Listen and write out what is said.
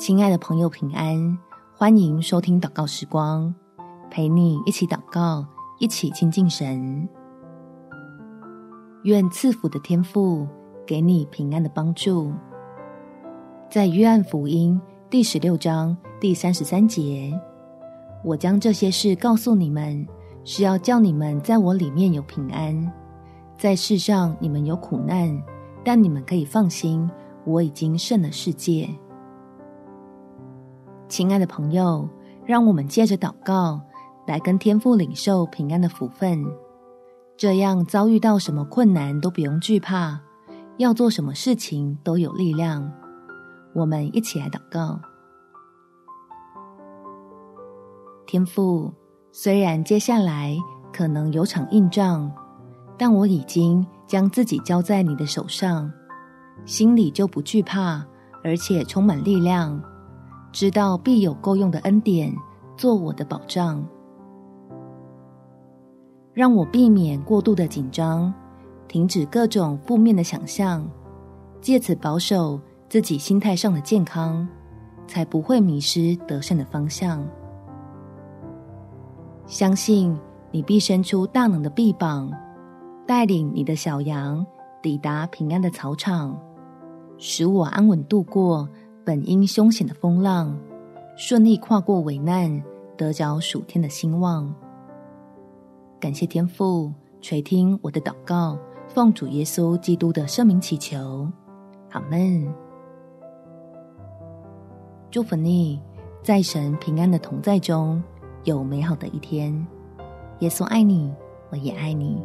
亲爱的朋友，平安！欢迎收听祷告时光，陪你一起祷告，一起亲近神。愿赐福的天赋给你平安的帮助。在约翰福音第十六章第三十三节，我将这些事告诉你们，是要叫你们在我里面有平安。在世上你们有苦难，但你们可以放心，我已经胜了世界。亲爱的朋友，让我们借着祷告来跟天父领受平安的福分，这样遭遇到什么困难都不用惧怕，要做什么事情都有力量。我们一起来祷告。天父，虽然接下来可能有场硬仗，但我已经将自己交在你的手上，心里就不惧怕，而且充满力量。知道必有够用的恩典做我的保障，让我避免过度的紧张，停止各种负面的想象，借此保守自己心态上的健康，才不会迷失得胜的方向。相信你必伸出大能的臂膀，带领你的小羊抵达平安的草场，使我安稳度过。本应凶险的风浪，顺利跨过危难，得着属天的兴旺。感谢天父垂听我的祷告，奉主耶稣基督的圣名祈求，阿门。祝福你，在神平安的同在中有美好的一天。耶稣爱你，我也爱你。